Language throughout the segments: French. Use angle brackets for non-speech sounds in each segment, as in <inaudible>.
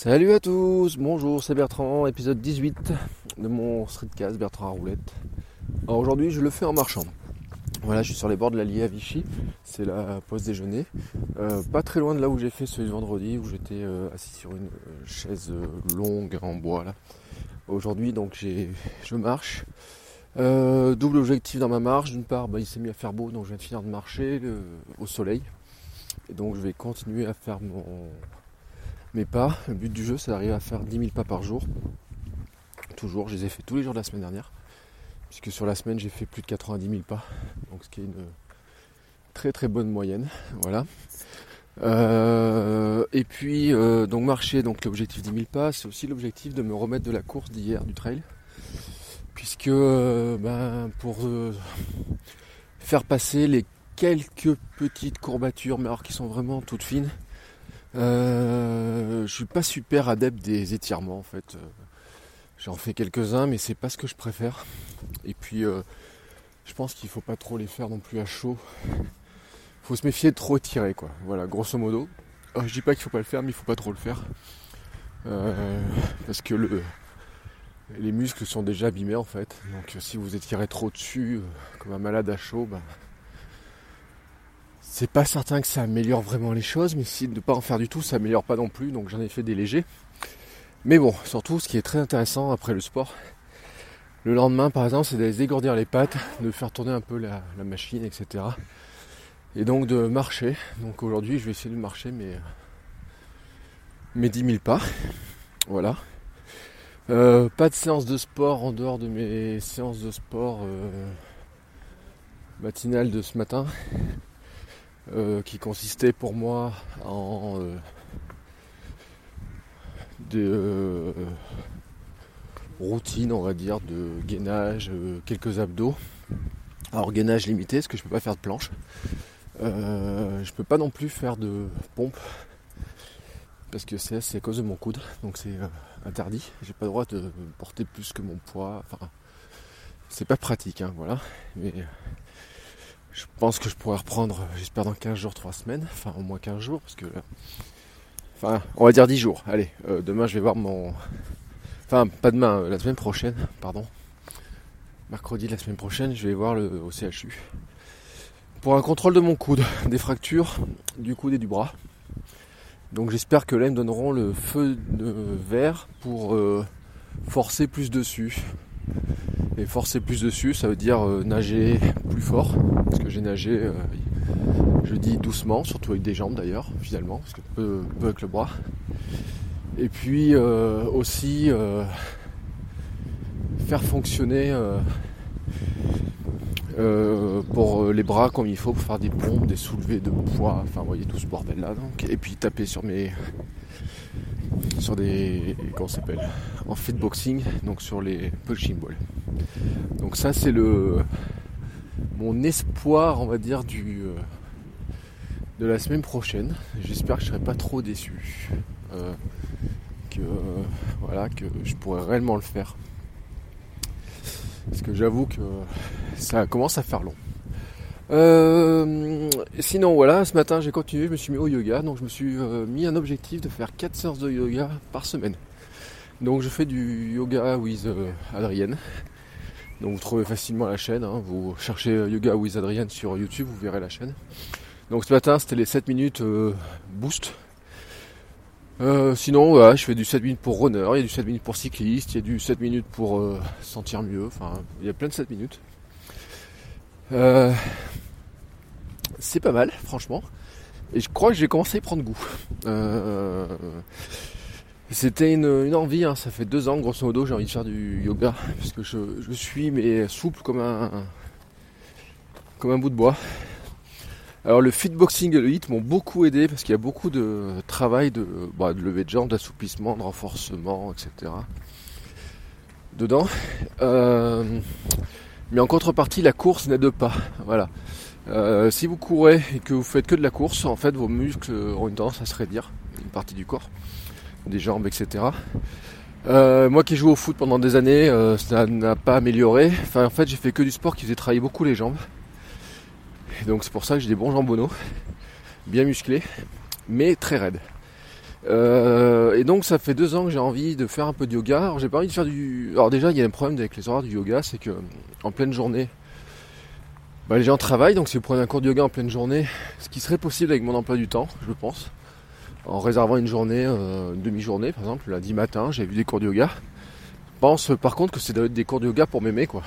Salut à tous, bonjour, c'est Bertrand, épisode 18 de mon streetcast Bertrand à roulette. Alors aujourd'hui, je le fais en marchant. Voilà, je suis sur les bords de l'Allier à Vichy, c'est la pause déjeuner. Euh, pas très loin de là où j'ai fait ce vendredi, où j'étais euh, assis sur une euh, chaise longue en bois là. Aujourd'hui, donc j'ai, je marche. double objectif dans ma marche. D'une part, bah, il s'est mis à faire beau, donc je viens de finir de marcher au soleil. Et donc je vais continuer à faire mon, mes pas. Le but du jeu, c'est d'arriver à faire 10 000 pas par jour. Toujours, je les ai fait tous les jours de la semaine dernière puisque sur la semaine j'ai fait plus de 90 000 pas, donc ce qui est une très très bonne moyenne. Voilà. Euh, et puis euh, donc marcher, donc l'objectif 10 000 pas, c'est aussi l'objectif de me remettre de la course d'hier du trail, puisque euh, ben, pour faire passer les quelques petites courbatures, mais alors qui sont vraiment toutes fines, je suis pas super adepte des étirements en fait. J'en fais quelques-uns, mais c'est pas ce que je préfère. Et puis, euh, je pense qu'il faut pas trop les faire non plus à chaud. Faut se méfier de trop tirer, quoi. Voilà, grosso modo. Alors, je dis pas qu'il faut pas le faire, mais il faut pas trop le faire. Euh, parce que le, les muscles sont déjà abîmés en fait. Donc si vous étirez trop dessus, euh, comme un malade à chaud, bah, c'est pas certain que ça améliore vraiment les choses, mais si de ne pas en faire du tout, ça améliore pas non plus. Donc j'en ai fait des légers. Mais bon, surtout ce qui est très intéressant après le sport, le lendemain par exemple, c'est d'aller dégourdir les pattes, de faire tourner un peu la, machine, etc. Et donc de marcher. Donc aujourd'hui, je vais essayer de marcher mes, mes 10 000 pas. Voilà. Euh, pas de séance de sport en dehors de mes séances de sport euh, matinales de ce matin, euh, qui consistait pour moi en de euh, routine, on va dire, de gainage, euh, quelques abdos. Alors gainage limité, parce que je peux pas faire de planche. Euh, je peux pas non plus faire de pompe parce que c'est à cause de mon coude, donc c'est interdit. J'ai pas le droit de porter plus que mon poids. Enfin, c'est pas pratique, hein, voilà. Mais je pense que je pourrais reprendre, j'espère dans 15 jours, 3 semaines, enfin au moins 15 jours, parce que Enfin, on va dire 10 jours. Allez, euh, demain je vais voir mon. Enfin, pas demain, euh, la semaine prochaine, pardon. Mercredi la semaine prochaine, je vais voir le, au CHU. Pour un contrôle de mon coude, <laughs> des fractures du coude et du bras. Donc j'espère que là ils me donneront le feu de verre pour euh, forcer plus dessus. Et forcer plus dessus, ça veut dire nager plus fort. Parce que j'ai nagé je dis doucement, surtout avec des jambes d'ailleurs, finalement, parce que peu, avec le bras. Et puis euh, aussi euh, faire fonctionner euh, pour les bras comme il faut pour faire des pompes, des soulevés de poids, enfin vous voyez tout ce bordel là donc. Et puis taper sur mes sur des comment s'appelle? En fitboxing, donc sur les punching balls. Donc ça c'est le mon espoir on va dire du de la semaine prochaine. J'espère que je serai pas trop déçu. Euh, que voilà, que je pourrais réellement le faire. Parce que j'avoue que ça commence à faire long. Euh, sinon voilà, ce matin j'ai continué, je me suis mis au yoga, donc je me suis euh, mis un objectif de faire 4 séances de yoga par semaine. Donc je fais du yoga with Adrienne. Donc vous trouvez facilement la chaîne, hein. vous cherchez yoga with Adrienne sur YouTube, vous verrez la chaîne. Donc ce matin c'était les 7 minutes euh, boost. Euh, sinon je fais du 7 minutes pour runner, il y a du 7 minutes pour cycliste, il y a du 7 minutes pour euh, sentir mieux, enfin il y a plein de 7 minutes. c'est pas mal, franchement. Et je crois que j'ai commencé à y prendre goût. C'était une, envie, hein. ça fait deux ans grosso modo j'ai envie de faire du yoga, parce que je, suis mais souple comme un comme un bout de bois. Alors le fitboxing et le hit m'ont beaucoup aidé parce qu'il y a beaucoup de travail de, bah, de lever de jambes, d'assouplissement, de renforcement, etc. Dedans. Euh, mais en contrepartie, la course n'aide pas. Voilà. Euh, si vous courez et que vous faites que de la course, en fait, vos muscles ont une tendance à se raidir, une partie du corps, des jambes, etc. Euh, moi qui joue au foot pendant des années, ça n'a pas amélioré. Enfin, en fait, j'ai fait que du sport qui faisait travailler beaucoup les jambes donc c'est pour ça que j'ai des bons jambonneaux, bien musclés, mais très raides. Euh, et donc ça fait deux ans que j'ai envie de faire un peu de yoga. Alors j'ai pas envie de faire du. Alors déjà il y a un problème avec les horaires du yoga, c'est que en pleine journée, bah, les gens travaillent, donc si vous prenez un cours de yoga en pleine journée, ce qui serait possible avec mon emploi du temps, je pense, en réservant une journée, euh, une demi-journée par exemple, lundi matin, j'ai vu des cours de yoga. Je pense par contre que c'est des cours de yoga pour m'aimer quoi.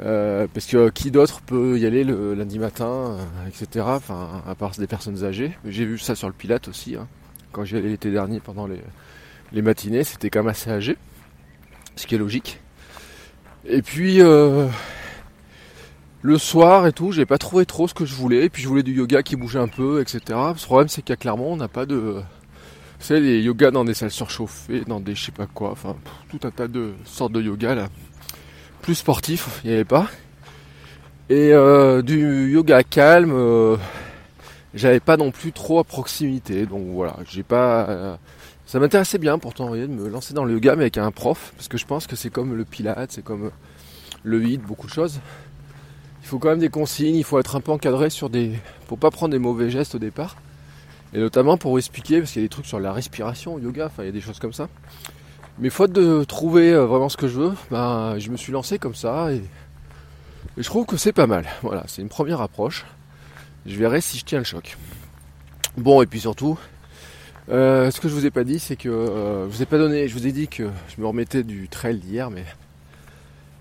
Euh, parce que qui d'autre peut y aller le lundi matin, euh, etc. Enfin, à part des personnes âgées. J'ai vu ça sur le Pilate aussi. Hein. Quand j'y allais l'été dernier pendant les, matinées, c'était quand même assez âgé. Ce qui est logique. Et puis euh, le soir et tout, j'ai pas trouvé trop ce que je voulais. Et puis je voulais du yoga qui bougeait un peu, etc. Le problème c'est qu'à Clermont, on n'a pas de. Vous savez, les yogas dans des salles surchauffées, dans des je sais pas quoi, enfin tout un tas de sortes de yoga là plus sportif, il n'y avait pas. Et euh, du yoga calme, euh, j'avais pas non plus trop à proximité. Donc voilà, j'ai pas. Euh, ça m'intéressait bien pourtant de me lancer dans le yoga mais avec un prof, parce que je pense que c'est comme le pilate, c'est comme le hit, beaucoup de choses. Il faut quand même des consignes, il faut être un peu encadré sur des. pour pas prendre des mauvais gestes au départ. Et notamment pour expliquer, parce qu'il y a des trucs sur la respiration yoga, enfin il y a des choses comme ça. Mais faute de trouver euh, vraiment ce que je veux, ben, je me suis lancé comme ça et, je trouve que c'est pas mal. Voilà, c'est une première approche. Je verrai si je tiens le choc. Bon, et puis surtout, euh, ce que je vous ai pas dit, c'est que euh, je vous ai pas donné, je vous ai dit que je me remettais du trail d'hier, mais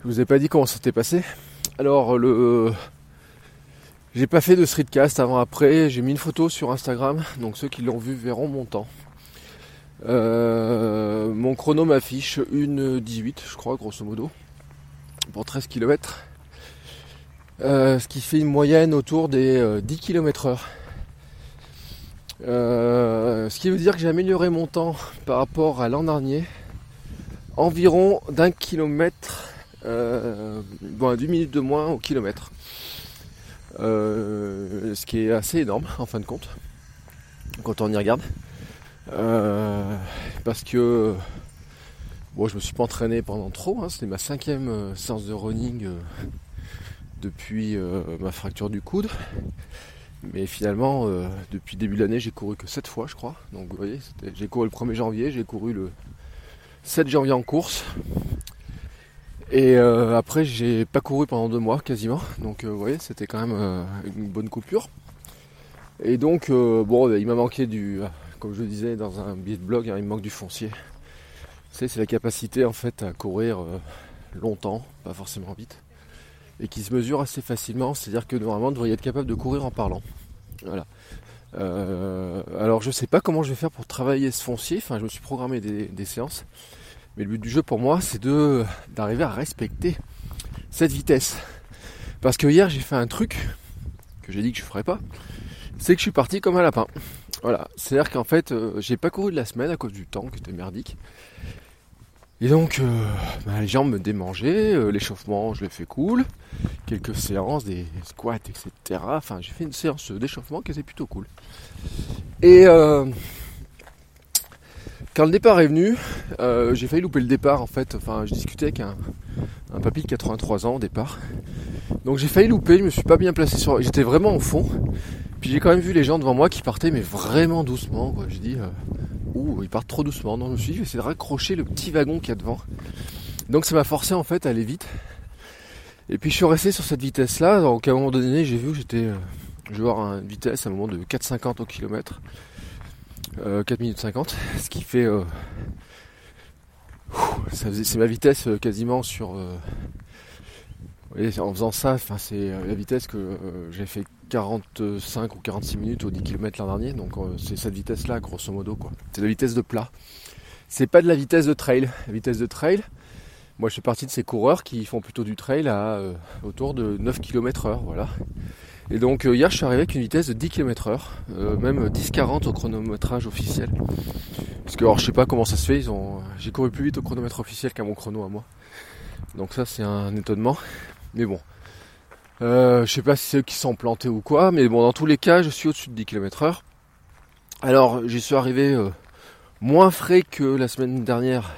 je vous ai pas dit comment c'était passé. Alors le j'ai pas fait de streetcast avant après, j'ai mis une photo sur Instagram, donc ceux qui l'ont vu verront mon temps. Euh, mon chrono m'affiche une 18, je crois, grosso modo, pour 13 km. Euh, ce qui fait une moyenne autour des 10 km heure. Euh, ce qui veut dire que j'ai amélioré mon temps par rapport à l'an dernier environ d'un kilomètre, bon, 10 minutes de moins au kilomètre. ce qui est assez énorme en fin de compte, quand on y regarde. Euh, parce que bon, je me suis pas entraîné pendant trop. Hein. C'était ma cinquième euh, séance de running euh, depuis ma fracture du coude. Mais finalement, depuis début de l'année, j'ai couru que 7 fois, je crois. Donc vous voyez, j'ai couru le 1er janvier, j'ai couru le 7 janvier en course. Et après, j'ai pas couru pendant deux mois quasiment. Donc vous voyez, c'était quand même une bonne coupure. Et donc, bon, il m'a manqué du, comme je le disais dans un billet de blog, hein, il me manque du foncier. c'est la capacité en fait à courir euh, longtemps, pas forcément vite, et qui se mesure assez facilement. C'est-à-dire que normalement, vous devriez être capable de courir en parlant. Voilà. Euh, alors je sais pas comment je vais faire pour travailler ce foncier. Enfin, je me suis programmé des, séances, mais le but du jeu pour moi, c'est de d'arriver à respecter cette vitesse. Parce que hier, j'ai fait un truc que j'ai dit que je ferais pas. C'est que je suis parti comme un lapin. Voilà, c'est-à-dire qu'en fait, euh, j'ai pas couru de la semaine à cause du temps qui était merdique. Et donc, euh, bah, les jambes me démangeaient, euh, l'échauffement, je l'ai fait cool, quelques séances, des squats, etc. Enfin, j'ai fait une séance d'échauffement qui était plutôt cool. Et quand le départ est venu, j'ai failli louper le départ en fait. Enfin, je discutais avec un, un papy de 83 ans au départ. Donc j'ai failli louper, je me suis pas bien placé sur. J'étais vraiment au fond. Puis j'ai quand même vu les gens devant moi qui partaient mais vraiment doucement. Je dis, euh, ouh, ils partent trop doucement. Donc je me suis dit, je vais essayer de raccrocher le petit wagon qu'il y a devant. Donc ça m'a forcé en fait à aller vite. Et puis je suis resté sur cette vitesse là. Donc à un moment donné, j'ai vu que j'étais, euh, je vais avoir une vitesse à un moment de 4,50 au kilomètre. 4 minutes 50. <laughs> Ce qui fait. Euh, c'est ma vitesse quasiment sur. en faisant ça, c'est la vitesse que j'ai fait 45 ou 46 minutes au 10 km l'an dernier, donc euh, c'est cette vitesse-là, grosso modo, quoi. C'est la vitesse de plat. C'est pas de la vitesse de trail. La vitesse de trail, moi je fais partie de ces coureurs qui font plutôt du trail à euh, autour de 9 km heure, voilà. Et donc euh, hier je suis arrivé avec une vitesse de 10 km heure, euh, même 10-40 au chronométrage officiel. Parce que alors je sais pas comment ça se fait, ils ont. J'ai couru plus vite au chronomètre officiel qu'à mon chrono à moi. Donc ça c'est un étonnement. Mais bon. Euh, je sais pas si c'est eux qui sont plantés ou quoi, mais bon dans tous les cas je suis au-dessus de 10 km heure. Alors j'y suis arrivé moins frais que la semaine dernière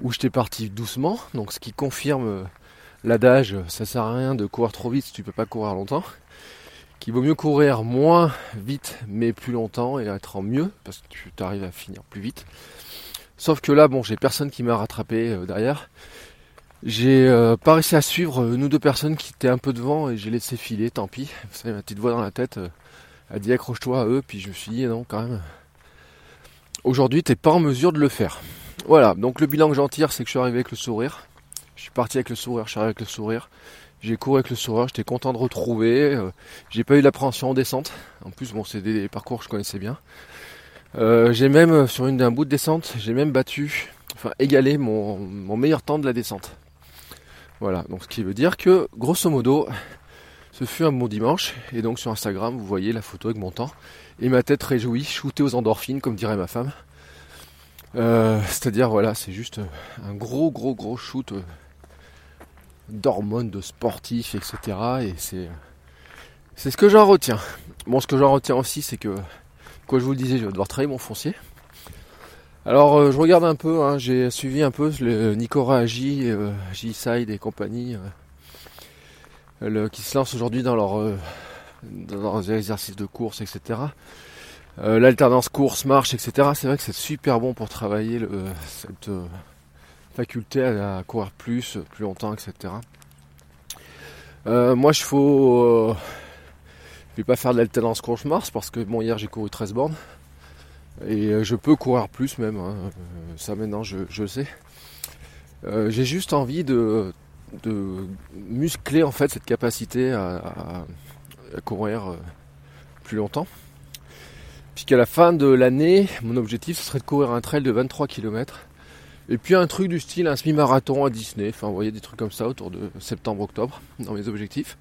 où j'étais parti doucement, donc ce qui confirme l'adage ça sert à rien de courir trop vite si tu peux pas courir longtemps qu'il vaut mieux courir moins vite mais plus longtemps et être en mieux parce que tu arrives à finir plus vite. Sauf que là, bon, j'ai personne qui m'a rattrapé euh, derrière. J'ai euh, pas réussi à suivre une ou deux personnes qui étaient un peu devant et j'ai laissé filer, tant pis. Vous savez, ma petite voix dans la tête euh, a dit accroche-toi à eux, puis je me suis dit non, quand même. Aujourd'hui, t'es pas en mesure de le faire. Voilà, donc le bilan que j'en tire, c'est que je suis arrivé avec le sourire. Je suis parti avec le sourire, je suis arrivé avec le sourire. J'ai couru avec le sourire, j'étais content de retrouver. Euh, j'ai pas eu l'appréhension en descente. En plus, bon, c'est des parcours que je connaissais bien. Euh, j'ai même, euh, sur une d'un bout de descente, j'ai même battu, enfin égalé mon, mon, meilleur temps de la descente. Voilà, donc ce qui veut dire que, grosso modo, ce fut un bon dimanche. Et donc sur Instagram, vous voyez la photo avec mon temps. Et ma tête réjouie, shootée aux endorphines, comme dirait ma femme. C'est-à-dire, voilà, c'est juste un gros, gros, gros shoot d'hormones, de sportifs, etc. Et c'est c'est ce que j'en retiens. Bon, ce que j'en retiens aussi, c'est que, quoi je vous le disais, je vais devoir travailler mon foncier. Alors, euh, je regarde un peu, hein, j'ai suivi un peu le Nicora J, euh, J-Side et compagnie, euh, qui se lancent aujourd'hui dans, euh, leurs exercices de course, etc. L'alternance course-marche, etc. C'est vrai que c'est super bon pour travailler le, cette faculté à, courir plus, plus longtemps, etc. Euh, moi, je faut, euh, vais pas faire de l'alternance course mars parce que bon hier j'ai couru 13 bornes et euh, je peux courir plus même. Hein. ça maintenant je, le sais. j'ai juste envie de, de, muscler en fait cette capacité à, à courir plus longtemps. Puisqu'à la fin de l'année, mon objectif ce serait de courir un trail de 23 km et puis un truc du style un semi-marathon à Disney. Enfin, vous voyez des trucs comme ça autour de septembre-octobre dans mes objectifs.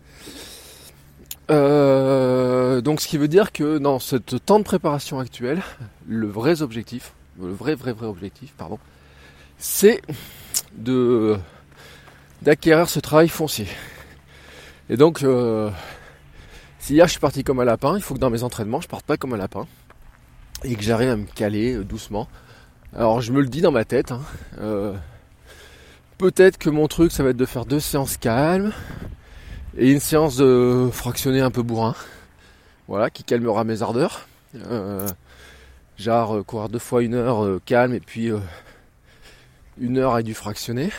Euh, donc, ce qui veut dire que dans ce temps de préparation actuel, le vrai objectif, le vrai, vrai, vrai objectif, pardon, c'est de d'acquérir ce travail foncier. Et donc, euh, si hier je suis parti comme un lapin, il faut que dans mes entraînements, je parte pas comme un lapin et que j'arrive à me caler euh, doucement alors je me le dis dans ma tête. Hein. Euh, peut-être que mon truc ça va être de faire deux séances calmes et une séance de fractionner un peu bourrin. Voilà, qui calmera mes ardeurs. Euh, genre euh, courir deux fois une heure calme et puis une heure avec du fractionné.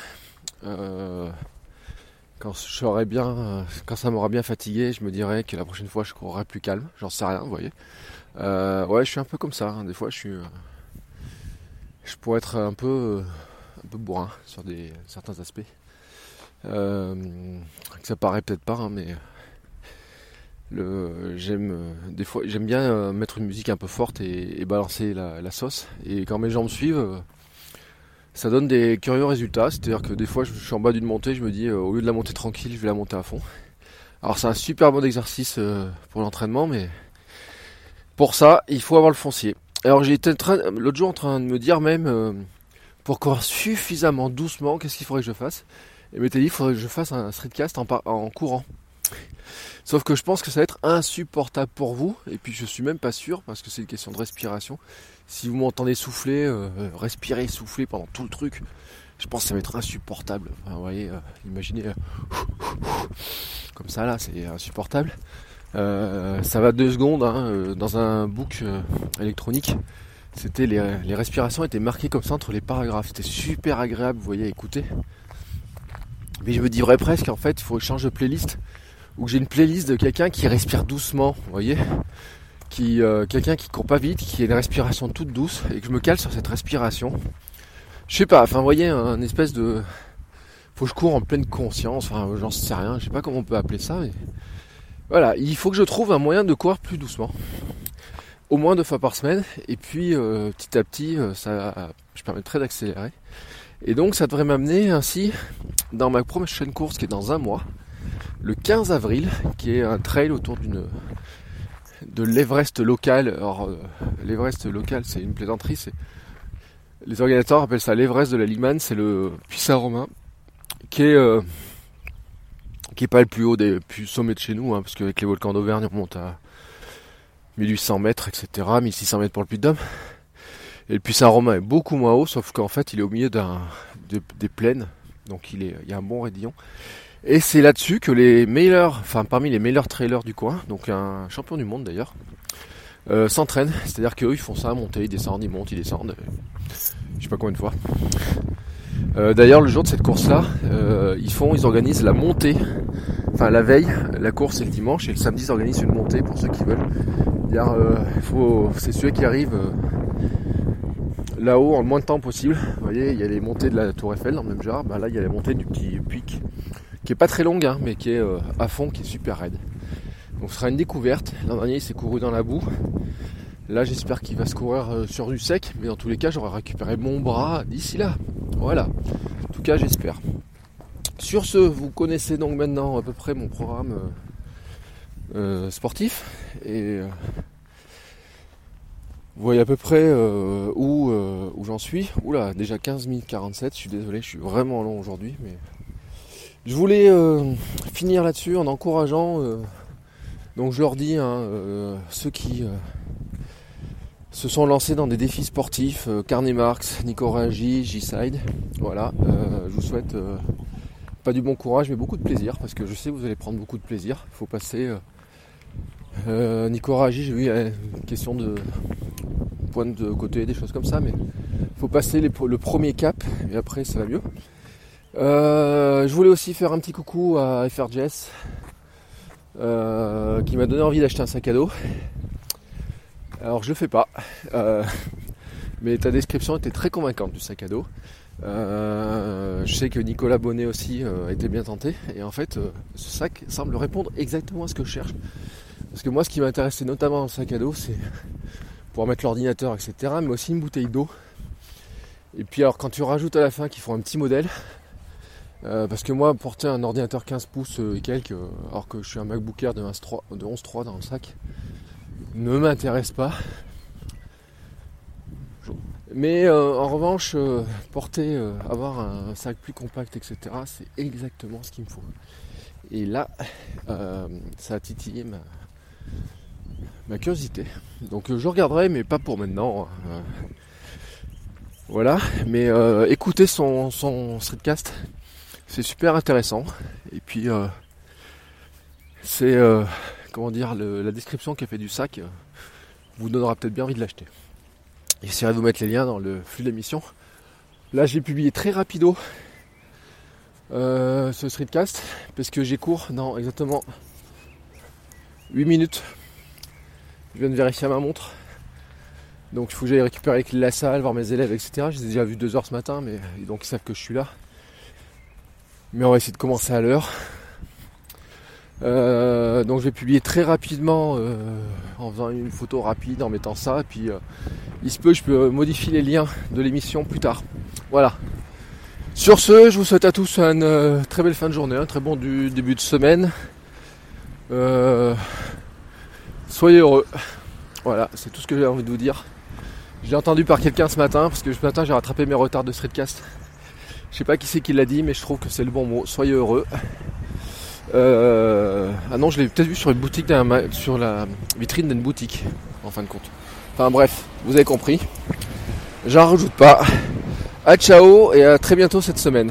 quand je bien, quand ça m'aura bien fatigué, je me dirais que la prochaine fois je courrai plus calme. J'en sais rien, vous voyez. ouais, je suis un peu comme ça. Hein. Des fois, je suis je pourrais être un peu, un peu bourrin sur des, certains aspects. Euh, ça paraît peut-être pas, hein, mais j'aime des fois j'aime bien euh, mettre une musique un peu forte et, balancer la, sauce. Et quand mes jambes suivent, ça donne des curieux résultats. C'est-à-dire que des fois, je, suis en bas d'une montée, je me dis euh, au lieu de la monter tranquille, je vais la monter à fond. Alors c'est un super bon exercice pour l'entraînement, mais pour ça, il faut avoir le foncier. Alors j'étais l'autre jour en train de me dire même euh, pour courir <laughs> suffisamment doucement, qu'est-ce qu'il faudrait que je fasse? Et m'était dit il faudrait que je fasse un streetcast en, courant. Sauf que je pense que ça va être insupportable pour vous, et puis je suis même pas sûr, parce que c'est une question de respiration. Si vous m'entendez souffler, euh, respirer, souffler pendant tout le truc, je pense que ça va être insupportable. vous voyez, euh, imaginez <laughs> comme ça là, c'est insupportable. Euh, ça va deux secondes hein, euh, dans un book euh, électronique. C'était les, respirations étaient marquées comme ça entre les paragraphes. C'était super agréable, vous voyez, écouter. Mais je me dirais presque en fait, il faut que je change de playlist ou que j'ai une playlist de quelqu'un qui respire doucement, vous voyez, qui quelqu'un qui court pas vite, qui a une respiration toute douce et que je me cale sur cette respiration. Je sais pas, enfin, vous voyez, un espèce de faut que je cours en pleine conscience, enfin, j'en sais rien, je sais pas comment on peut appeler ça, mais voilà, il faut que je trouve un moyen de courir plus doucement. Au moins deux fois par semaine. Et puis euh, petit à petit, euh, ça, je permettrai d'accélérer. Et donc ça devrait m'amener ainsi dans ma prochaine course qui est dans un mois. le 15 avril, qui est un trail autour d'une de l'Everest local. Alors euh, l'Everest local, c'est une plaisanterie. C'est les organisateurs appellent ça l'Everest de la Limane. C'est le puy romain qui est qui est pas le plus haut des plus sommets de chez nous, hein, parce qu'avec les volcans d'Auvergne, on monte à 1800 mètres, etc. 1600 mètres pour le Puy-de-Dôme. Et le Puy Saint-Romain est beaucoup moins haut, sauf qu'en fait, il est au milieu d'un, des plaines, donc il, est, il y a un bon raidillon. Et c'est là-dessus que les meilleurs, enfin parmi les meilleurs trailers du coin, donc un champion du monde d'ailleurs, euh, s'entraînent. C'est-à-dire qu'eux ils font ça, monter, ils descendent, ils montent, ils descendent. Je sais pas combien de fois. Euh, d'ailleurs le jour de cette course-là, euh, ils font, ils organisent la montée. Enfin la veille, la course est le dimanche et le samedi ils organisent une montée pour ceux qui veulent. faut, c'est ceux qui arrivent là-haut en le moins de temps possible. Vous voyez, il y a les montées de la Tour Eiffel dans le même genre. Bah, là, il y a les montées du petit pic qui est pas très longue, hein, mais qui est euh, à fond, qui est super raide. Donc ce sera une découverte. L'an dernier, il s'est couru dans la boue. Là, j'espère qu'il va se courir euh, sur du sec, mais dans tous les cas, j'aurai récupéré mon bras d'ici là. Voilà. En tout cas, j'espère. Sur ce, vous connaissez donc maintenant à peu près mon programme euh, sportif et vous voyez à peu près où, j'en suis. Oula, déjà 15 minutes 47, je suis désolé, je suis vraiment long aujourd'hui, mais je voulais euh, finir là-dessus en encourageant, euh, donc je leur dis, hein, euh, ceux qui se sont lancés dans des défis sportifs, Carnet Marx, Nico Ragi, G-Side, voilà, je vous souhaite pas du bon courage mais beaucoup de plaisir, parce que je sais que vous allez prendre beaucoup de plaisir, il faut passer... Nico Ragi, j'ai vu une question de pointe de côté, des choses comme ça, mais il faut passer le premier cap et après ça va mieux. Euh, je voulais aussi faire un petit coucou à FRJS euh, qui m'a donné envie d'acheter un sac à dos. Alors je fais pas, euh, <laughs> mais ta description était très convaincante du sac à dos. je sais que Nicolas Bonnet aussi a été bien tenté et en fait ce sac semble répondre exactement à ce que je cherche. Parce que moi ce qui m'intéressait notamment dans le sac à dos c'est <laughs> pour mettre l'ordinateur etc mais aussi une bouteille d'eau. Et puis alors quand tu rajoutes à la fin qu'ils font un petit modèle, euh, parce que moi, porter un ordinateur 15 pouces et quelques, euh, alors que je suis un MacBook Air de 11.3 dans le sac, ne m'intéresse pas. Mais euh, en revanche, porter, avoir un sac plus compact, etc., c'est exactement ce qu'il me faut. Et là, ça a titillé ma, curiosité. Donc je regarderai, mais pas pour maintenant. Hein. voilà, mais écoutez son, streetcast c'est super intéressant. Et puis, euh, c'est, euh, comment dire, la description qu'a fait du sac euh, vous donnera peut-être bien envie de l'acheter. J'essaierai de vous mettre les liens dans le flux de l'émission. Là, j'ai publié très rapido ce streetcast parce que j'ai cours dans exactement 8 minutes. Je viens de vérifier ma montre. Donc il faut que j'aille récupérer la salle, voir mes élèves, etc. J'ai déjà vu deux heures ce matin, mais donc ils savent que je suis là. Mais on va essayer de commencer à l'heure. Euh, donc je vais publier très rapidement euh, en faisant une photo rapide, en mettant ça. Et puis euh, il se peut, je peux modifier les liens de l'émission plus tard. Voilà. Sur ce, je vous souhaite à tous une très belle fin de journée, un très bon début de semaine. soyez heureux. Voilà, c'est tout ce que j'ai envie de vous dire. Je l'ai entendu par quelqu'un ce matin, parce que ce matin j'ai rattrapé mes retards de streetcast. Je sais pas qui c'est qui l'a dit, mais je trouve que c'est le bon mot. Soyez heureux. Euh, ah non, je l'ai peut-être vu sur une boutique, sur la vitrine d'une boutique, en fin de compte. Enfin bref, vous avez compris. J'en rajoute pas. A ciao et à très bientôt cette semaine.